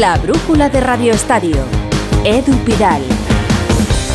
La brújula de Radio Estadio. Edu Pidal.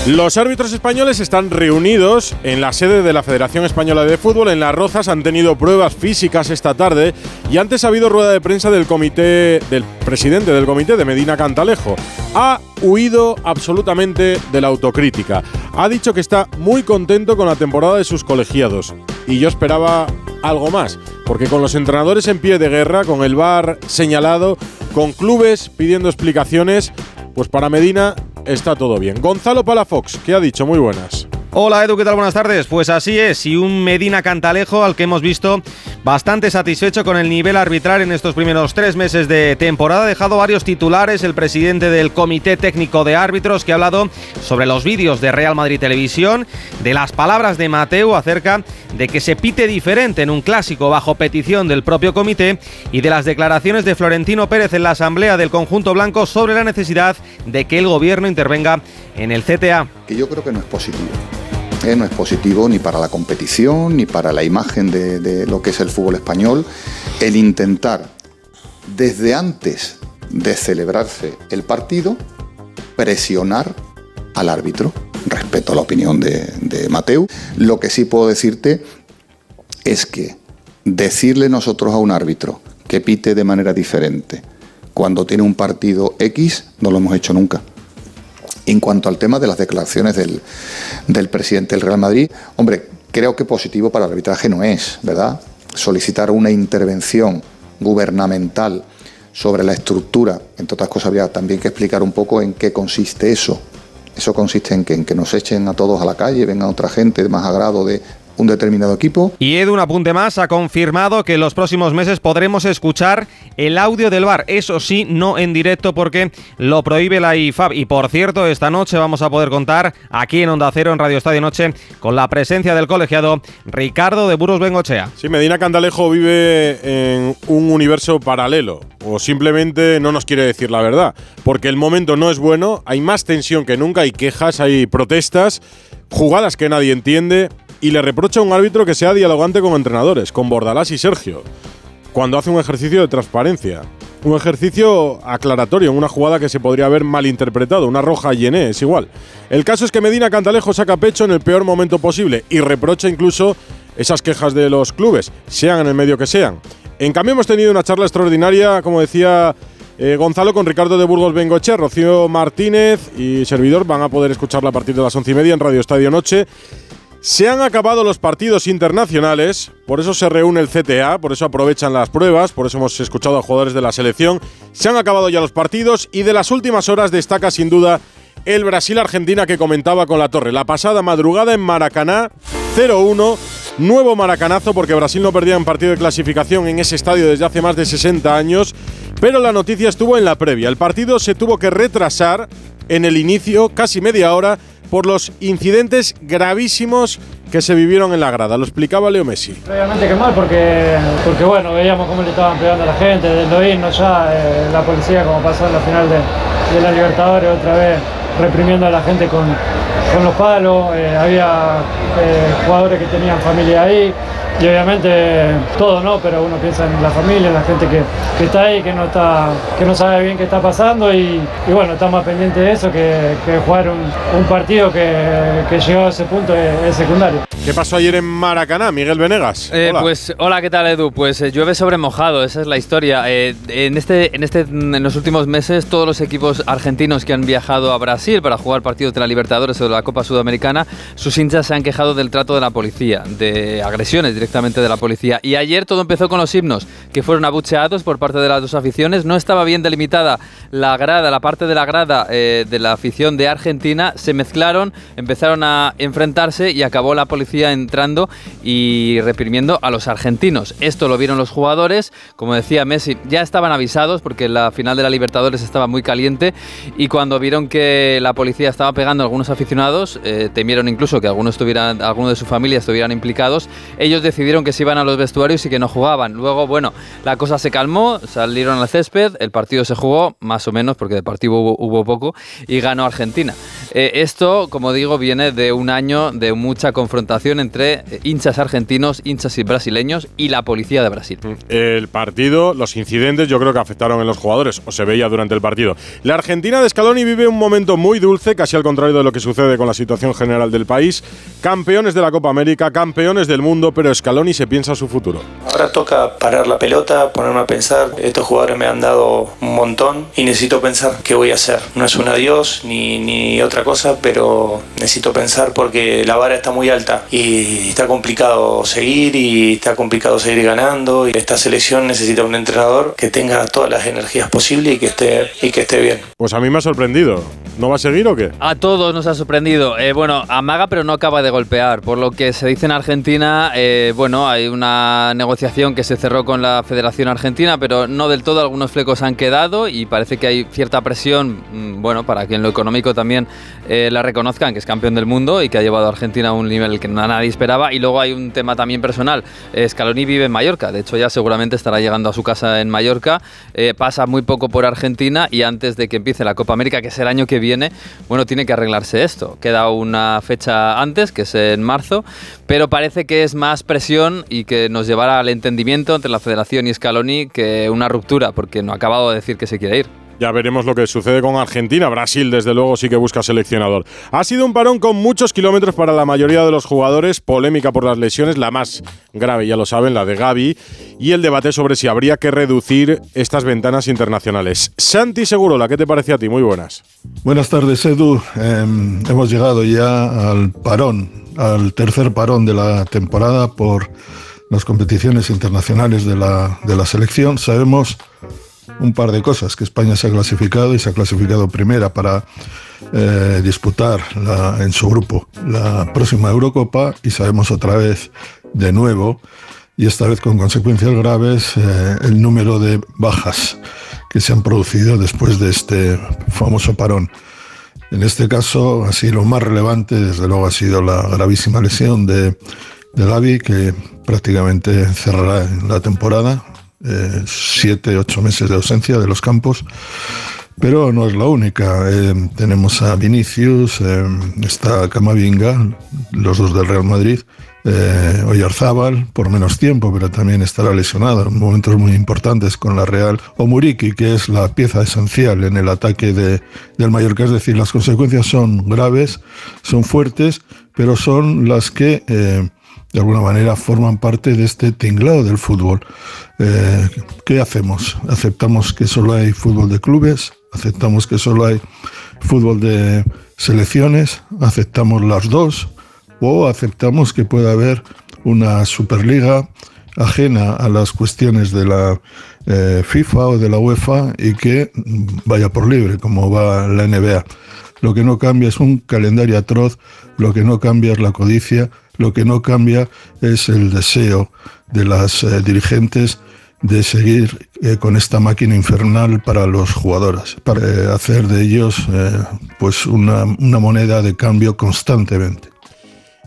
Los árbitros españoles están reunidos en la sede de la Federación Española de Fútbol en Las Rozas. Han tenido pruebas físicas esta tarde y antes ha habido rueda de prensa del comité, del presidente del comité, de Medina Cantalejo. Ha huido absolutamente de la autocrítica. Ha dicho que está muy contento con la temporada de sus colegiados. Y yo esperaba algo más, porque con los entrenadores en pie de guerra, con el VAR señalado, con clubes pidiendo explicaciones, pues para Medina está todo bien. Gonzalo Palafox, ¿qué ha dicho? Muy buenas. Hola Edu, ¿qué tal? Buenas tardes. Pues así es, y un Medina Cantalejo al que hemos visto bastante satisfecho con el nivel arbitral en estos primeros tres meses de temporada. Ha dejado varios titulares el presidente del Comité Técnico de Árbitros que ha hablado sobre los vídeos de Real Madrid Televisión, de las palabras de Mateo acerca de que se pite diferente en un clásico bajo petición del propio comité y de las declaraciones de Florentino Pérez en la Asamblea del Conjunto Blanco sobre la necesidad de que el gobierno intervenga en el CTA. Que yo creo que no es positivo. Eh, no es positivo ni para la competición ni para la imagen de, lo que es el fútbol español el intentar desde antes de celebrarse el partido presionar al árbitro. Respeto la opinión de, de Mateu. Lo que sí puedo decirte es que decirle nosotros a un árbitro que pite de manera diferente cuando tiene un partido X no lo hemos hecho nunca. En cuanto al tema de las declaraciones del, presidente del Real Madrid, hombre, creo que positivo para el arbitraje no es, ¿verdad? Solicitar una intervención gubernamental sobre la estructura, entre otras cosas habría también que explicar un poco en qué consiste eso. Eso consiste en que, en que nos echen a todos a la calle, venga otra gente de más agrado de un determinado equipo. Y Edu, un apunte más, ha confirmado que en los próximos meses podremos escuchar el audio del bar. Eso sí, no en directo porque lo prohíbe la IFAB. Y por cierto, esta noche vamos a poder contar aquí en Onda Cero, en Radio Estadio Noche, con la presencia del colegiado Ricardo de Burgos Bengochea. Sí, Medina Candalejo vive en un universo paralelo o simplemente no nos quiere decir la verdad, porque el momento no es bueno, hay más tensión que nunca, hay quejas, hay protestas, jugadas que nadie entiende y le reprocha a un árbitro que sea dialogante con entrenadores, con Bordalás y Sergio, cuando hace un ejercicio de transparencia. Un ejercicio aclaratorio, en una jugada que se podría haber malinterpretado, una roja llené, es igual. El caso es que Medina Cantalejo saca pecho en el peor momento posible y reprocha incluso esas quejas de los clubes, sean en el medio que sean. En cambio hemos tenido una charla extraordinaria, como decía eh, Gonzalo, con Ricardo de Burgos Bengoche, Rocío Martínez y servidor van a poder escucharla a partir de las once y media en Radio Estadio Noche. Se han acabado los partidos internacionales, por eso se reúne el CTA, por eso aprovechan las pruebas, por eso hemos escuchado a jugadores de la selección. Se han acabado ya los partidos y de las últimas horas destaca sin duda el Brasil-Argentina que comentaba con la torre. La pasada madrugada en Maracaná, 0-1. Nuevo maracanazo porque Brasil no perdía en partido de clasificación en ese estadio desde hace más de 60 años. Pero la noticia estuvo en la previa. El partido se tuvo que retrasar en el inicio, casi media hora, por los incidentes gravísimos que se vivieron en la grada. Lo explicaba Leo Messi. Obviamente que mal porque, porque bueno, veíamos cómo le estaban pegando a la gente, desde lo irnos ya, eh, la policía como pasó en la final de, de, la Libertadores otra vez reprimiendo a la gente con, con los palos, eh, había eh, jugadores que tenían familia ahí, y obviamente todo no, pero uno piensa en la familia, en la gente que, que, está ahí, que no está, que no sabe bien qué está pasando y, y bueno, está más pendiente de eso que, que jugar un, un partido que, que, llegó a ese punto es, es, secundario. ¿Qué pasó ayer en Maracaná, Miguel Venegas? Eh, hola. Pues hola, ¿qué tal Edu? Pues eh, llueve sobre mojado, esa es la historia. Eh, en este, en este, en los últimos meses, todos los equipos argentinos que han viajado a Brasil para jugar partidos de la Libertadores o de la Copa Sudamericana, sus hinchas se han quejado del trato de la policía, de agresiones directamente de la policía. Y ayer todo empezó con los himnos, que fueron abucheados por parte de las dos aficiones. No estaba bien delimitada la grada, la parte de la grada eh, de la afición de Argentina. Se mezclaron, empezaron a enfrentarse y acabó la policía entrando y reprimiendo a los argentinos. Esto lo vieron los jugadores. Como decía Messi, ya estaban avisados porque la final de la Libertadores estaba muy caliente. Y cuando vieron que la policía estaba pegando a algunos aficionados, eh, temieron incluso que algunos, estuvieran, algunos de su familia estuvieran implicados. Ellos decidieron que se iban a los vestuarios y que no jugaban. Luego, bueno, la cosa se calmó, salieron al césped, el partido se jugó, más o menos, porque de partido hubo, poco, y ganó Argentina. Eh, esto, como digo, viene de un año de mucha confrontación entre hinchas argentinos, hinchas y brasileños y la policía de Brasil. El partido, los incidentes, yo creo que afectaron en los jugadores, o se veía durante el partido. La Argentina de Scaloni vive un momento muy dulce, casi al contrario de lo que sucede con la situación general del país. Campeones de la Copa América, campeones del mundo, pero Scaloni se piensa su futuro. Ahora toca parar la pelota, ponerme a pensar. Estos jugadores me han dado un montón y necesito pensar qué voy a hacer. No es un adiós ni, ni otra cosa, pero necesito pensar porque la vara está muy alta y está complicado seguir y está complicado seguir ganando. Y esta selección necesita un entrenador que tenga todas las energías posibles y que esté, y que esté bien. Pues a mí me ha sorprendido. ¿No va a seguir o qué? A todos nos ha sorprendido. Eh, bueno, amaga pero no acaba de golpear. Por lo que se dice en Argentina, eh, bueno, hay una negociación que se cerró con la Federación Argentina, pero no del todo. Algunos flecos han quedado y parece que hay cierta presión, mm, bueno, para que en lo económico también eh, la reconozcan, que es campeón del mundo y que ha llevado a Argentina a un nivel que nadie esperaba. Y luego hay un tema también personal. Scaloni vive en Mallorca. De hecho, ya seguramente estará llegando a su casa en Mallorca. pasa muy poco por Argentina y antes de que empiece la Copa América, que es el año que viene, bueno, tiene que arreglarse esto. Queda una fecha antes, que es en marzo, pero parece que es más presión y que nos llevará al entendimiento entre la Federación y Scaloni que una ruptura, porque no ha acabado de decir que se quiere ir. Ya veremos lo que sucede con Argentina. Brasil, desde luego, sí que busca seleccionador. Ha sido un parón con muchos kilómetros para la mayoría de los jugadores. Polémica por las lesiones, la más grave, ya lo saben, la de Gaby. Y el debate sobre si habría que reducir estas ventanas internacionales. Santi Segurola, ¿qué te parece a ti? Muy buenas. Buenas tardes, Edu. Em, hemos llegado ya al parón, al tercer parón de la temporada por las competiciones internacionales de la, de la selección. Sabemos un par de cosas, que España se ha clasificado y se ha clasificado primera para eh, disputar en su grupo la próxima Eurocopa y sabemos otra vez de nuevo, y esta vez con consecuencias graves, eh, el número de bajas que se han producido después de este famoso parón. En este caso, así lo más relevante, desde luego, ha sido la gravísima lesión de, de Gaby, que prácticamente cerrará la temporada, eh, siete, ocho meses de ausencia de los campos. Pero no es la única. Eh, tenemos a Vinicius, eh, está Camavinga, los dos del Real Madrid, eh, Oyarzábal, por menos tiempo, pero también estará lesionado en momentos muy importantes con la Real, o Muriki, que es la pieza esencial en el ataque de, del Mallorca. Es decir, las consecuencias son graves, son fuertes, pero son las que de alguna manera forman parte de este tinglado del fútbol. Eh, ¿Qué hacemos? ¿Aceptamos que solo hay fútbol de clubes? ¿Aceptamos que solo hay fútbol de selecciones? ¿Aceptamos las dos? ¿O aceptamos que puede haber una superliga ajena a las cuestiones de la eh, FIFA o de la UEFA y que vaya por libre, como va la NBA? Lo que no cambia es un calendario atroz, lo que no cambia es la codicia, lo que no cambia es el deseo de las eh, dirigentes de seguir eh, con esta máquina infernal para los jugadores, para eh, hacer de ellos pues una, moneda de cambio constantemente.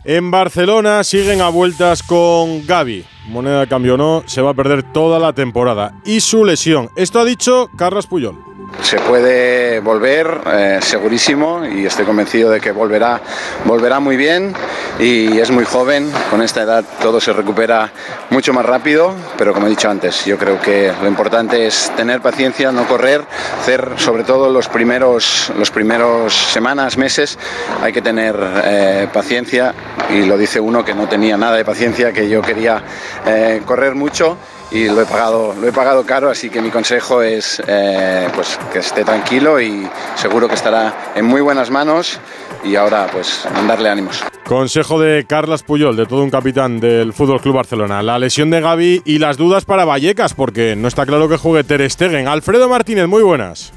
En Barcelona siguen a vueltas con Gaby. Moneda de cambio no, se va a perder toda la temporada. Y su lesión. Esto ha dicho Carlos Puyol se puede volver eh, segurísimo y estoy convencido de que volverá, volverá muy bien y es muy joven, con esta edad todo se recupera mucho más rápido, pero como he dicho antes, yo creo que lo importante es tener paciencia, no correr, hacer sobre todo los primeros, los primeros semanas, meses, hay que tener eh, paciencia y lo dice uno que no tenía nada de paciencia, que yo quería eh, correr mucho y lo he pagado, lo he pagado caro, así que mi consejo es eh, pues que esté tranquilo y seguro que estará en muy buenas manos y ahora pues mandarle ánimos. Consejo de Carlas Puyol, de todo un capitán del Fútbol Club Barcelona. La lesión de Gaby y las dudas para Vallecas, porque no está claro que juegue Ter Stegen. Alfredo Martínez, muy buenas.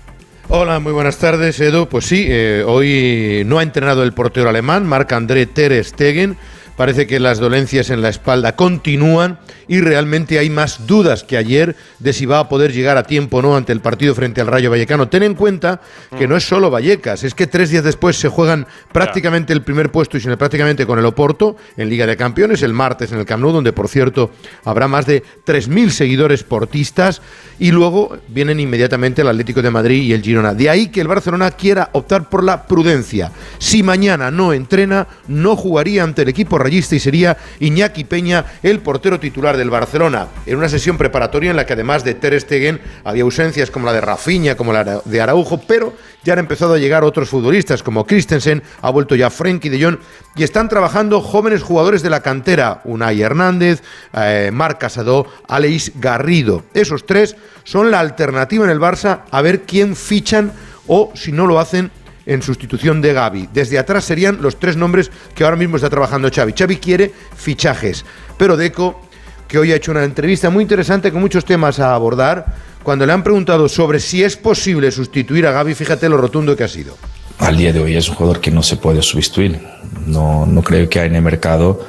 Hola, muy buenas tardes, Edu. Pues sí, eh, hoy no ha entrenado el portero alemán, Marc-André Ter Stegen Parece que las dolencias en la espalda continúan y realmente hay más dudas que ayer de si va a poder llegar a tiempo o no ante el partido frente al Rayo Vallecano. Ten en cuenta que no es solo Vallecas, es que tres días después se juegan prácticamente el primer puesto y sin prácticamente con el Oporto en Liga de Campeones el martes en el Camp Nou, donde por cierto habrá más de 3.000 seguidores portistas y luego vienen inmediatamente el Atlético de Madrid y el Girona. De ahí que el Barcelona quiera optar por la prudencia. Si mañana no entrena, no jugaría ante el equipo rayista y sería Iñaki Peña el portero titular del Barcelona. En una sesión preparatoria en la que además de Ter Stegen había ausencias como la de Rafinha, como la de Araujo, pero ya han empezado a llegar otros futbolistas como Christensen, ha vuelto ya Frenkie de Jong y están trabajando jóvenes jugadores de la cantera, Unai Hernández, eh, Marc Casado, Aleix Garrido. Esos tres son la alternativa en el Barça a ver quién fichan o si no lo hacen en sustitución de Gaby. Desde atrás serían los tres nombres que ahora mismo está trabajando Xavi. Xavi quiere fichajes, pero Deco, que hoy ha hecho una entrevista muy interesante con muchos temas a abordar, cuando le han preguntado sobre si es posible sustituir a Gaby, fíjate lo rotundo que ha sido. Al día de hoy es un jugador que no se puede sustituir. No, no creo que haya en el mercado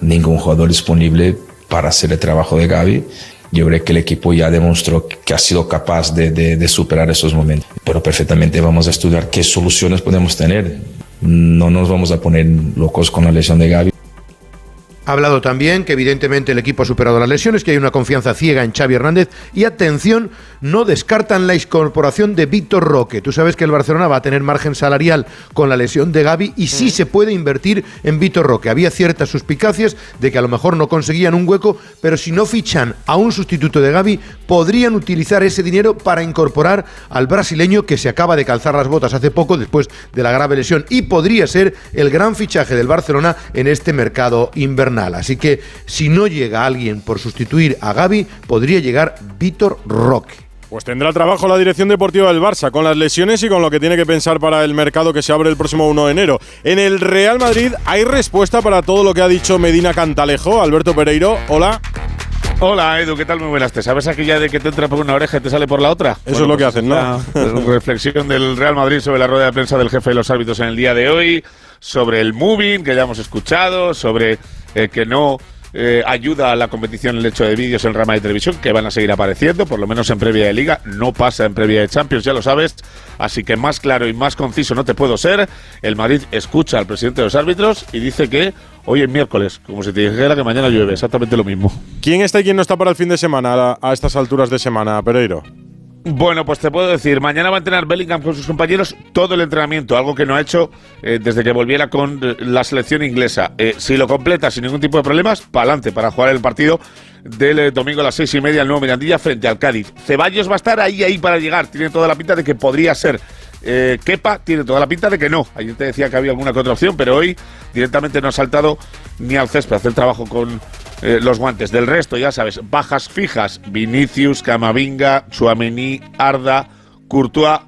ningún jugador disponible para hacer el trabajo de Gaby. Yo creo que el equipo ya demostró que ha sido capaz de, de, de superar esos momentos. Pero perfectamente vamos a estudiar qué soluciones podemos tener. No nos vamos a poner locos con la lesión de Gaby. Ha hablado también que evidentemente el equipo ha superado las lesiones, que hay una confianza ciega en Xavi Hernández y atención, no descartan la incorporación de Víctor Roque. Tú sabes que el Barcelona va a tener margen salarial con la lesión de Gaby y sí se puede invertir en Víctor Roque. Había ciertas suspicacias de que a lo mejor no conseguían un hueco, pero si no fichan a un sustituto de Gaby, podrían utilizar ese dinero para incorporar al brasileño que se acaba de calzar las botas hace poco después de la grave lesión y podría ser el gran fichaje del Barcelona en este mercado invernal. Así que si no llega alguien por sustituir a Gaby, podría llegar Víctor Roque. Pues tendrá trabajo la dirección deportiva del Barça con las lesiones y con lo que tiene que pensar para el mercado que se abre el próximo 1 de enero. En el Real Madrid hay respuesta para todo lo que ha dicho Medina Cantalejo. Alberto Pereiro, hola. Hola Edu, ¿qué tal? Muy buenas. ¿Te sabes aquella de que te entra por una oreja y te sale por la otra? Eso es lo que pues hacen, ¿no? Una reflexión del Real Madrid sobre la rueda de prensa del jefe de los árbitros en el día de hoy, sobre el moving que ya hemos escuchado, sobre eh, que no eh, ayuda a la competición el hecho de vídeos en rama de televisión que van a seguir apareciendo, por lo menos en previa de liga, no pasa en previa de Champions, ya lo sabes, así que más claro y más conciso no te puedo ser. El Madrid escucha al presidente de los árbitros y dice que hoy es miércoles, como si te dijera que mañana llueve, exactamente lo mismo. ¿Quién está y quién no está para el fin de semana a, a estas alturas de semana, Pereiro? Bueno, pues te puedo decir, mañana va a entrenar Bellingham con sus compañeros todo el entrenamiento, algo que no ha hecho eh, desde que volviera con la selección inglesa. Eh, si lo completa sin ningún tipo de problemas, para adelante, para jugar el partido del eh, domingo a las seis y media al nuevo Mirandilla frente al Cádiz. Ceballos va a estar ahí, ahí para llegar, tiene toda la pinta de que podría ser. Eh, Kepa tiene toda la pinta de que no. Ayer te decía que había alguna que pero hoy directamente no ha saltado ni al césped a hacer trabajo con eh, los guantes. Del resto, ya sabes, bajas fijas: Vinicius, Camavinga, Chuamení, Arda, Courtois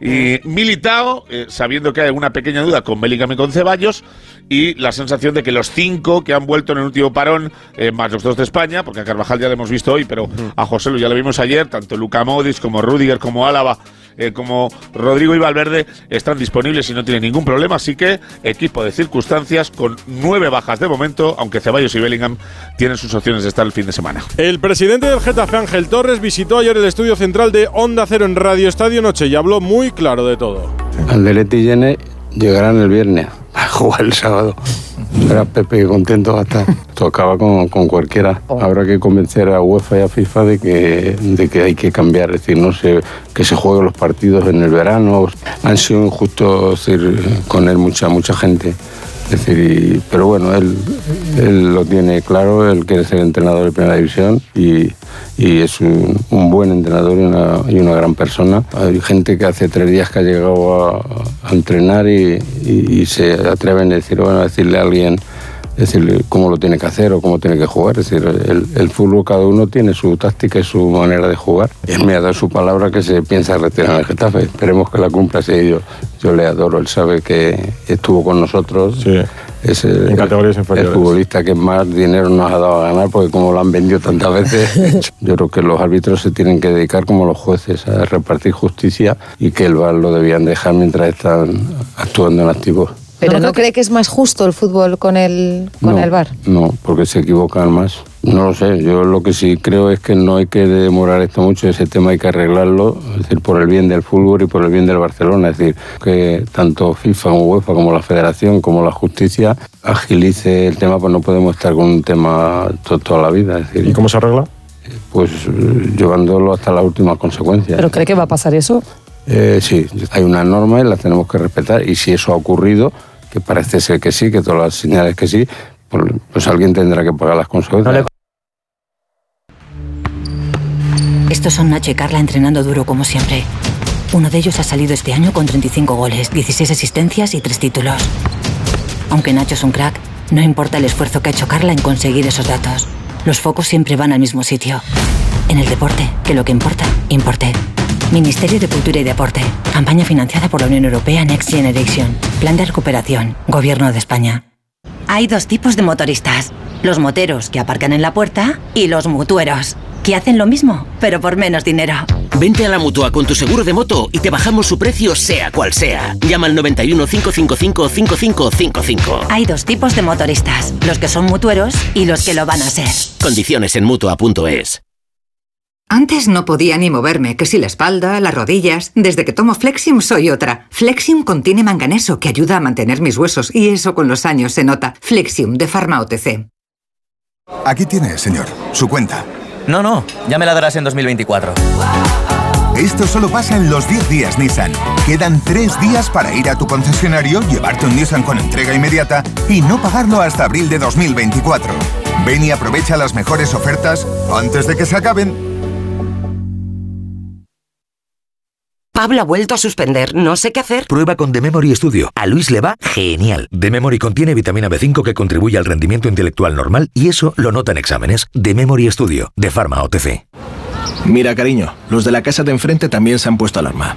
y Militao, eh, sabiendo que hay una pequeña duda con Bellingham y con Ceballos, y la sensación de que los cinco que han vuelto en el último parón, eh, más los dos de España, porque a Carvajal ya lo hemos visto hoy, pero a José Lu ya lo vimos ayer, tanto Luca Modis como Rudiger como Álava. Eh, como Rodrigo y Valverde están disponibles y no tienen ningún problema, así que equipo de circunstancias con nueve bajas de momento, aunque Ceballos y Bellingham tienen sus opciones de estar el fin de semana. El presidente del Getafe, Ángel Torres, visitó ayer el estudio central de Onda Cero en Radio Estadio Noche y habló muy claro de todo. Alderete y Yene llegarán el viernes a jugar el sábado. Será Pepe contento va a estar. Tocaba con, con cualquiera. Habrá que convencer a UEFA y a FIFA de que, de que hay que cambiar. Es decir, no sé, que se jueguen los partidos en el verano. Han sido injustos decir, con él mucha, mucha gente. Es decir, pero bueno, él, él lo tiene claro, él quiere ser entrenador de primera división y, y es un, buen entrenador y una, y una gran persona. Hay gente que hace tres días que ha llegado a, entrenar y, se atreven a decir, a decirle a alguien decirle cómo lo tiene que hacer o cómo tiene que jugar. Es decir, el, el fútbol cada uno tiene su táctica y su manera de jugar. Él me ha dado su palabra que se piensa retirar en el Getafe. Esperemos que la cumpla. Sí, yo, yo le adoro. Él sabe que estuvo con nosotros. Es el, En categorías el futbolista que más dinero nos ha dado a ganar porque como lo han vendido tantas veces, yo creo que los árbitros se tienen que dedicar como los jueces a repartir justicia y que el VAR lo debían dejar mientras están actuando en activo. Pero no, cree que es más justo el fútbol con el, con No, el bar. No, porque se equivocan más. No lo sé, yo lo que sí creo es que no hay que demorar esto mucho, ese tema hay que arreglarlo, es decir, por el bien del fútbol y por el bien del Barcelona, es decir, que tanto FIFA como UEFA, como la Federación, como la Justicia agilice el tema, pues no podemos estar con un tema to- toda la vida. Es decir, ¿Y cómo se arregla? Pues eh, llevándolo hasta las últimas consecuencias. ¿Pero cree que va a pasar eso? Eh, sí, hay una norma y la tenemos que respetar. Y si eso ha ocurrido, que parece ser que sí, que todas las señales que sí, pues, pues alguien tendrá que pagar las consecuencias. Estos son Nacho y Carla entrenando duro como siempre. Uno de ellos ha salido este año con 35 goles, 16 asistencias y 3 títulos. Aunque Nacho es un crack, no importa el esfuerzo que ha hecho Carla en conseguir esos datos. Los focos siempre van al mismo sitio. En el deporte, que lo que importa, importe. Ministerio de Cultura y Deporte. Campaña financiada por la Unión Europea Next Generation. Plan de recuperación. Gobierno de España. Hay dos tipos de motoristas. Los moteros que aparcan en la puerta y los mutueros, que hacen lo mismo, pero por menos dinero. Vente a la mutua con tu seguro de moto y te bajamos su precio, sea cual sea. Llama al 91 555 5555. Hay dos tipos de motoristas, los que son mutueros y los que lo van a ser. Condiciones en mutua.es. Antes no podía ni moverme, que si la espalda, las rodillas. Desde que tomo Flexium soy otra. Flexium contiene manganeso que ayuda a mantener mis huesos y eso con los años se nota. Flexium de Pharma OTC. Aquí tiene, señor, su cuenta. No, no, ya me la darás en 2024. Esto solo pasa en los 10 días Nissan. Quedan 3 días para ir a tu concesionario, llevarte un Nissan con entrega inmediata y no pagarlo hasta abril de 2024. Ven y aprovecha las mejores ofertas antes de que se acaben. Pablo ha vuelto a suspender, no sé qué hacer. Prueba con The Memory Studio. A Luis le va genial. The Memory contiene vitamina B5 que contribuye al rendimiento intelectual normal y eso lo nota en exámenes. The Memory Studio, de Pharma OTC. Mira, cariño, los de la casa de enfrente también se han puesto alarma.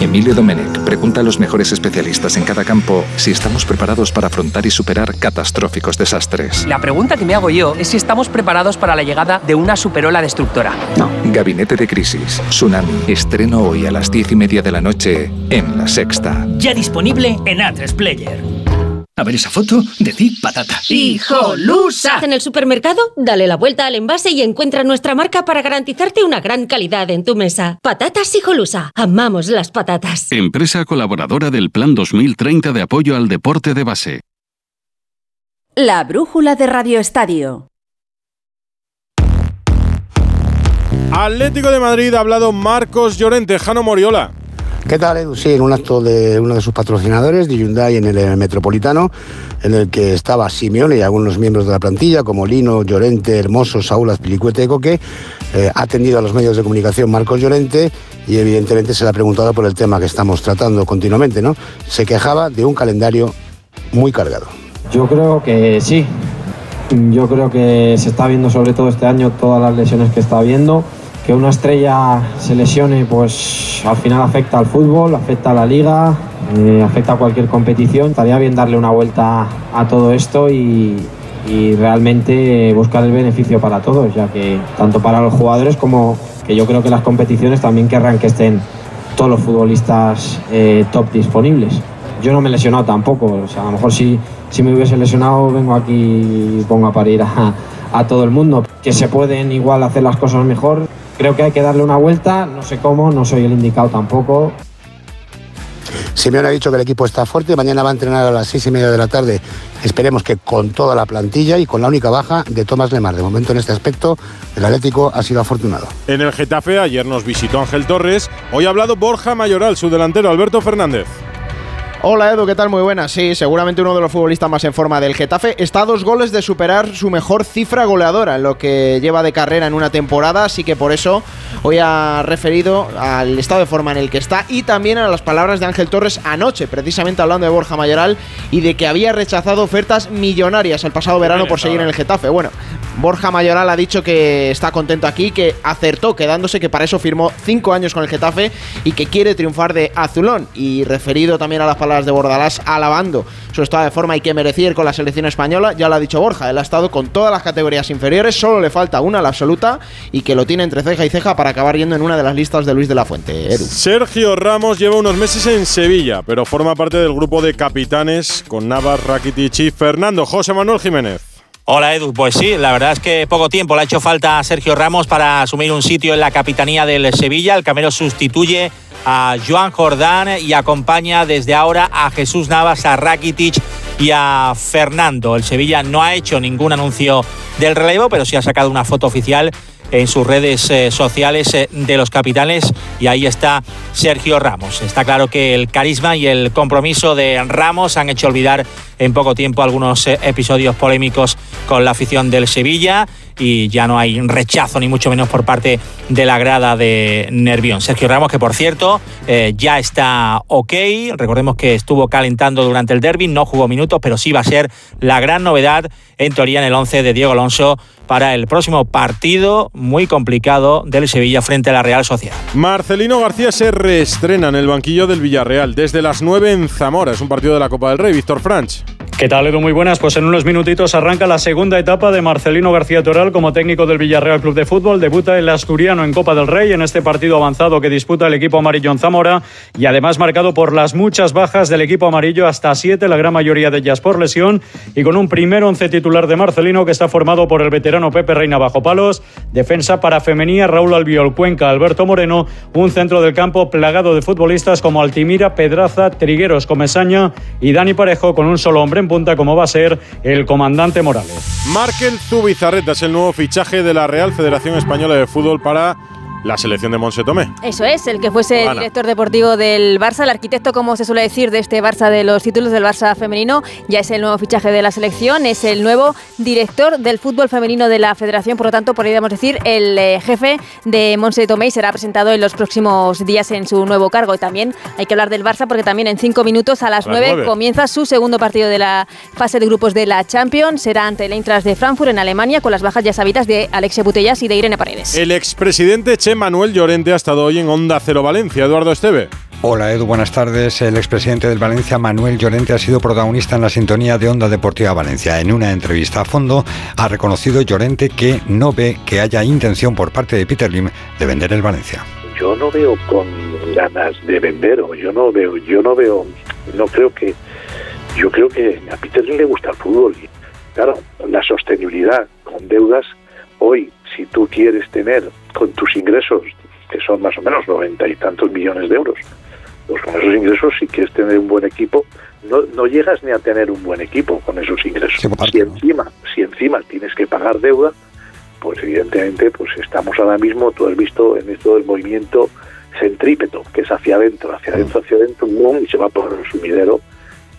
Emilio Domenech pregunta a los mejores especialistas en cada campo si estamos preparados para afrontar y superar catastróficos desastres. La pregunta que me hago yo es si estamos preparados para la llegada de una superola destructora. Gabinete de Crisis, Tsunami, estreno hoy a las diez y media de la noche en La Sexta. Ya disponible en A3 Player. A ver esa foto, decid patata. ¡Hijolusa! En el supermercado, dale la vuelta al envase y encuentra nuestra marca para garantizarte una gran calidad en tu mesa. Patatas Hijolusa. Amamos las patatas. Empresa colaboradora del Plan 2030 de apoyo al deporte de base. La brújula de Radio Estadio. Atlético de Madrid ha hablado Marcos Llorente, Jano Moriola. ¿Qué tal, Edu? Sí, en un acto de uno de sus patrocinadores, de Hyundai en el Metropolitano, en el que estaba Simeone y algunos miembros de la plantilla, como Lino, Llorente, Hermoso, Saúl Azpilicueta y Coque, eh, ha atendido a los medios de comunicación Marcos Llorente y evidentemente se le ha preguntado por el tema que estamos tratando continuamente, ¿no? Se quejaba de un calendario muy cargado. Yo creo que sí. Yo creo que se está viendo sobre todo este año todas las lesiones que está habiendo. Que una estrella se lesione, pues al final afecta al fútbol, afecta a la liga, eh, afecta a cualquier competición. Estaría bien darle una vuelta a todo esto y, realmente buscar el beneficio para todos, ya que tanto para los jugadores como que yo creo que las competiciones también querrán que estén todos los futbolistas eh, top disponibles. Yo no me he lesionado tampoco, o sea, a lo mejor si, si me hubiese lesionado vengo aquí y pongo a parir a todo el mundo. Que se pueden igual hacer las cosas mejor, creo que hay que darle una vuelta, no sé cómo, no soy el indicado tampoco. Simeone ha dicho que el equipo está fuerte, mañana va a entrenar a las seis y media de la tarde. Esperemos que con toda la plantilla y con la única baja de Tomás Lemar. De momento en este aspecto, el Atlético ha sido afortunado. En el Getafe ayer nos visitó Ángel Torres, hoy ha hablado Borja Mayoral, su delantero Alberto Fernández. Hola Edu, ¿qué tal? Muy buenas. Sí, seguramente uno de los futbolistas más en forma del Getafe. Está a dos goles de superar su mejor cifra goleadora en lo que lleva de carrera en una temporada, así que por eso hoy ha referido al estado de forma en el que está y también a las palabras de Ángel Torres anoche, precisamente hablando de Borja Mayoral y de que había rechazado ofertas millonarias el pasado verano por seguir en el Getafe. Bueno, Borja Mayoral ha dicho que está contento aquí, que acertó quedándose, que para eso firmó cinco años con el Getafe y que quiere triunfar de azulón. Y referido también a las palabras de Bordalás alabando su estado de forma y que merecía ir con la selección española, ya lo ha dicho Borja, él ha estado con todas las categorías inferiores, solo le falta una, la absoluta, y que lo tiene entre ceja y ceja para acabar yendo en una de las listas de Luis de la Fuente. Sergio Ramos lleva unos meses en Sevilla, pero forma parte del grupo de capitanes con Navas, Rakitic y Fernando. José Manuel Jiménez. Hola Edu, pues sí, la verdad es que poco tiempo le ha hecho falta a Sergio Ramos para asumir un sitio en la capitanía del Sevilla. El Camero sustituye a Joan Jordán y acompaña desde ahora a Jesús Navas, a Rakitic y a Fernando. El Sevilla no ha hecho ningún anuncio del relevo, pero sí ha sacado una foto oficial en sus redes eh, sociales eh, de los capitanes y ahí está Sergio Ramos. Está claro que el carisma y el compromiso de Ramos han hecho olvidar en poco tiempo algunos eh, episodios polémicos con la afición del Sevilla y ya no hay rechazo ni mucho menos por parte de la grada de Nervión. Sergio Ramos, que por cierto ya está ok, recordemos que estuvo calentando durante el derby, no jugó minutos, pero sí va a ser la gran novedad en teoría en el 11 de Diego Alonso para el próximo partido muy complicado del Sevilla frente a la Real Sociedad. Marcelino García se reestrena en el banquillo del Villarreal desde las 9 en Zamora. Es un partido de la Copa del Rey. Víctor Franch. ¿Qué tal, Edu? Muy buenas. Pues en unos minutitos arranca la segunda etapa de Marcelino García Toral como técnico del Villarreal Club de Fútbol. Debuta el asturiano en Copa del Rey en este partido avanzado que disputa el equipo amarillo en Zamora y además marcado por las muchas bajas del equipo amarillo, hasta siete, la gran mayoría de ellas por lesión, y con un primer once titular de Marcelino que está formado por el veterano Pepe Reina bajo palos, defensa para femenía Raúl Albiol Cuenca, Alberto Moreno, un centro del campo plagado de futbolistas como Altimira, Pedraza, Trigueros, Comesaña y Dani Parejo con un solo hombre punta como va a ser el comandante Morales. Markel Zubizarreta es el nuevo fichaje de la Real Federación Española de Fútbol para la selección de Monse Tomé. Eso es, el que fuese el director deportivo del Barça, el arquitecto, como se suele decir, de este Barça de los títulos del Barça femenino, ya es el nuevo fichaje de la selección, es el nuevo director del fútbol femenino de la federación, por lo tanto, podríamos decir, el eh, jefe de Monse Tomé y será presentado en los próximos días en su nuevo cargo. Y también hay que hablar del Barça porque también en cinco minutos a las, nueve, comienza su segundo partido de la fase de grupos de la Champions. Será ante el Eintracht de Frankfurt en Alemania con las bajas ya sabidas de Alexia Butellas y de Irene Paredes. El expresidente Manuel Llorente ha estado hoy en Onda Cero Valencia. Eduardo Esteve. Hola Edu, buenas tardes. El expresidente del Valencia, Manuel Llorente, ha sido protagonista en la sintonía de Onda Deportiva Valencia. En una entrevista a fondo ha reconocido Llorente que no ve que haya intención por parte de Peter Lim de vender el Valencia. Yo no veo con ganas de vender o yo no veo, yo no veo, no creo que, yo creo que a Peter Lim le gusta el fútbol. Claro, la sostenibilidad con deudas hoy, si tú quieres tener con tus ingresos que son más o menos noventa y tantos millones de euros. Pues con esos ingresos, si quieres tener un buen equipo, no, no llegas ni a tener un buen equipo con esos ingresos. si encima, si encima tienes que pagar deuda, pues evidentemente, pues estamos ahora mismo, tú has visto en esto del movimiento centrípeto, que es hacia adentro, hacia adentro, hacia adentro, y se va por el sumidero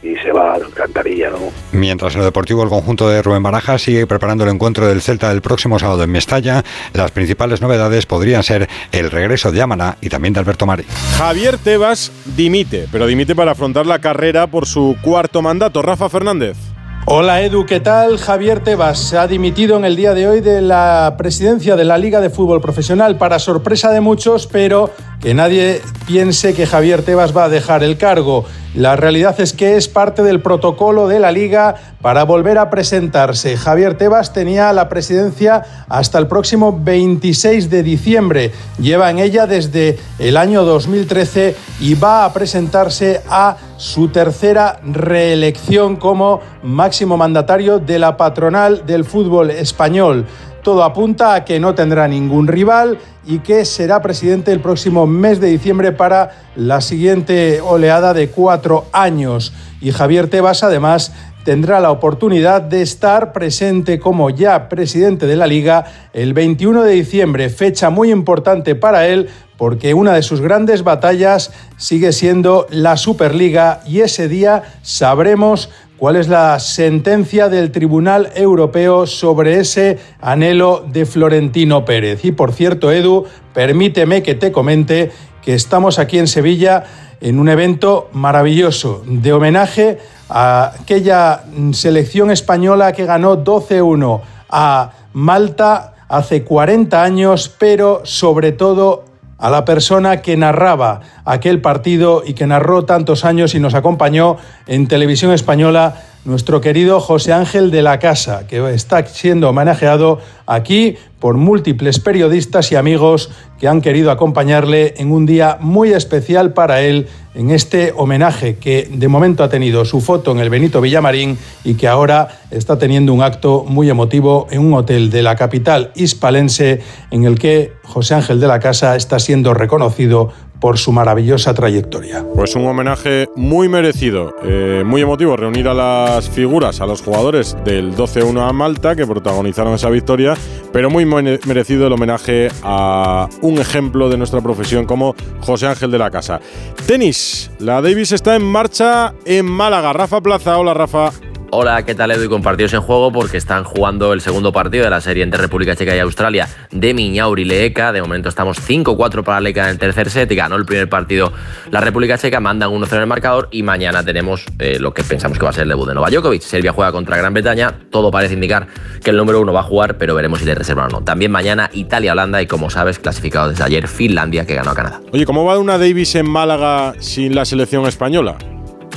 y se va a la alcantarilla, ¿no? Mientras en lo deportivo el conjunto de Rubén Baraja sigue preparando el encuentro del Celta del próximo sábado en Mestalla, las principales novedades podrían ser el regreso de Amana y también de Alberto Mari. Javier Tebas dimite, pero dimite para afrontar la carrera por su cuarto mandato. Rafa Fernández. Hola Edu, ¿qué tal? Javier Tebas se ha dimitido en el día de hoy de la presidencia de la Liga de Fútbol Profesional para sorpresa de muchos, pero que nadie piense que Javier Tebas va a dejar el cargo. La realidad es que es parte del protocolo de la liga para volver a presentarse. Javier Tebas tenía la presidencia hasta el próximo 26 de diciembre. Lleva en ella desde el año 2013 y va a presentarse a su tercera reelección como máximo mandatario de la patronal del fútbol español. Todo apunta a que no tendrá ningún rival y que será presidente el próximo mes de diciembre para la siguiente oleada de cuatro años. Y Javier Tebas, además, tendrá la oportunidad de estar presente como ya presidente de la liga el 21 de diciembre, fecha muy importante para él porque una de sus grandes batallas sigue siendo la Superliga y ese día sabremos cuál es la sentencia del Tribunal Europeo sobre ese anhelo de Florentino Pérez. Y por cierto, Edu, permíteme que te comente que estamos aquí en Sevilla en un evento maravilloso de homenaje a aquella selección española que ganó 12-1 a Malta hace 40 años, pero sobre todo a la persona que narraba aquel partido y que narró tantos años y nos acompañó en televisión española, nuestro querido José Ángel de la Casa, que está siendo homenajeado aquí por múltiples periodistas y amigos que han querido acompañarle en un día muy especial para él en este homenaje que de momento ha tenido su foto en el Benito Villamarín y que ahora está teniendo un acto muy emotivo en un hotel de la capital hispalense en el que José Ángel de la Casa está siendo reconocido por su maravillosa trayectoria. Pues un homenaje muy merecido, eh, muy emotivo, reunir a las figuras, a los jugadores del 12-1 a Malta que protagonizaron esa victoria, pero muy merecido el homenaje a un ejemplo de nuestra profesión como José Ángel de la Casa. Tenis, la Davis está en marcha en Málaga. Rafa Plaza, hola Rafa. Hola, ¿qué tal Edu? Y con partidos en juego porque están jugando el segundo partido de la serie entre República Checa y Australia de Miñauri Leeca. De momento estamos 5-4 para Leeca en el tercer set. Y ganó el primer partido la República Checa, mandan 1-0 en el marcador y mañana tenemos eh, lo que pensamos que va a ser el debut de Novak Djokovic. Serbia juega contra Gran Bretaña. Todo parece indicar que el número uno va a jugar, pero veremos si le reservan o no. También mañana Italia-Holanda y como sabes, clasificado desde ayer Finlandia que ganó a Canadá. Oye, ¿cómo va una Davis en Málaga sin la selección española?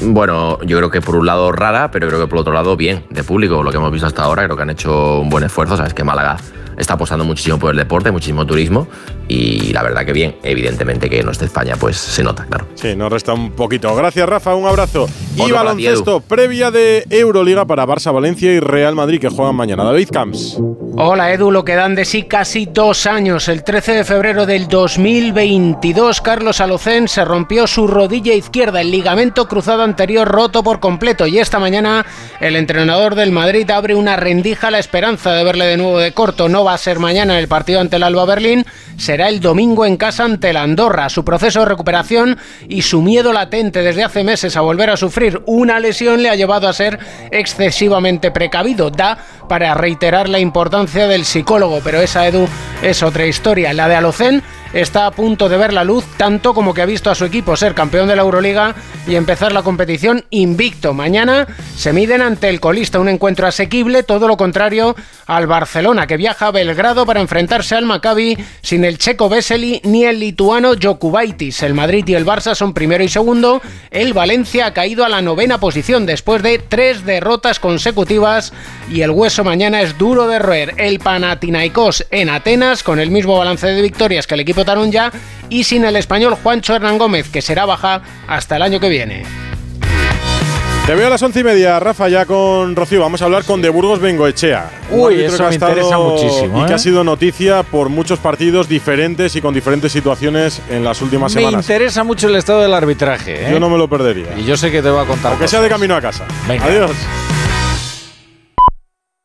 Bueno, yo creo que por un lado rara, pero creo que por otro lado bien, de público, lo que hemos visto hasta ahora, creo que han hecho un buen esfuerzo, sabes que Málaga está apostando muchísimo por el deporte, muchísimo turismo y la verdad que bien, evidentemente que no esté España, pues se nota, claro. Sí, nos resta un poquito. Gracias, Rafa, un abrazo. y baloncesto, previa de Euroliga para Barça, Valencia y Real Madrid que juegan mañana. David Camps. Hola Edu, lo que dan de sí casi dos años. El 13 de febrero del 2022, Carlos Alocén se rompió su rodilla izquierda, el ligamento cruzado anterior roto por completo. Y esta mañana el entrenador del Madrid abre una rendija a la esperanza de verle de nuevo de corto. No va a ser mañana en el partido ante el Alba Berlín, será el domingo en casa ante la Andorra. Su proceso de recuperación y su miedo latente desde hace meses a volver a sufrir una lesión le ha llevado a ser excesivamente precavido. Da para reiterar la importancia del psicólogo, pero esa Edu es otra historia. La de Alocén está a punto de ver la luz, tanto como que ha visto a su equipo ser campeón de la Euroliga y empezar la competición invicto. Mañana se miden ante el colista, un encuentro asequible, todo lo contrario al Barcelona, que viaja a Belgrado para enfrentarse al Maccabi sin el checo Vesely ni el lituano Jokubaitis. El Madrid y el Barça son primero y segundo. El Valencia ha caído a la novena posición después de tres derrotas consecutivas y el hueso mañana es duro de roer. El Panathinaikos en Atenas con el mismo balance de victorias que el equipo votaron ya y sin el español Juancho Hernán Gómez, que será baja hasta el año que viene. Te veo a las once y media, Rafa, ya con Rocío. Vamos a hablar con De Burgos Bengoechea. Uy, eso me interesa muchísimo. Y que ¿eh? ha sido noticia por muchos partidos diferentes y con diferentes situaciones en las últimas me semanas. Me interesa mucho el estado del arbitraje. ¿eh? Yo no me lo perdería. Y yo sé que te va a contar. Aunque sea de camino a casa. Venga. Adiós.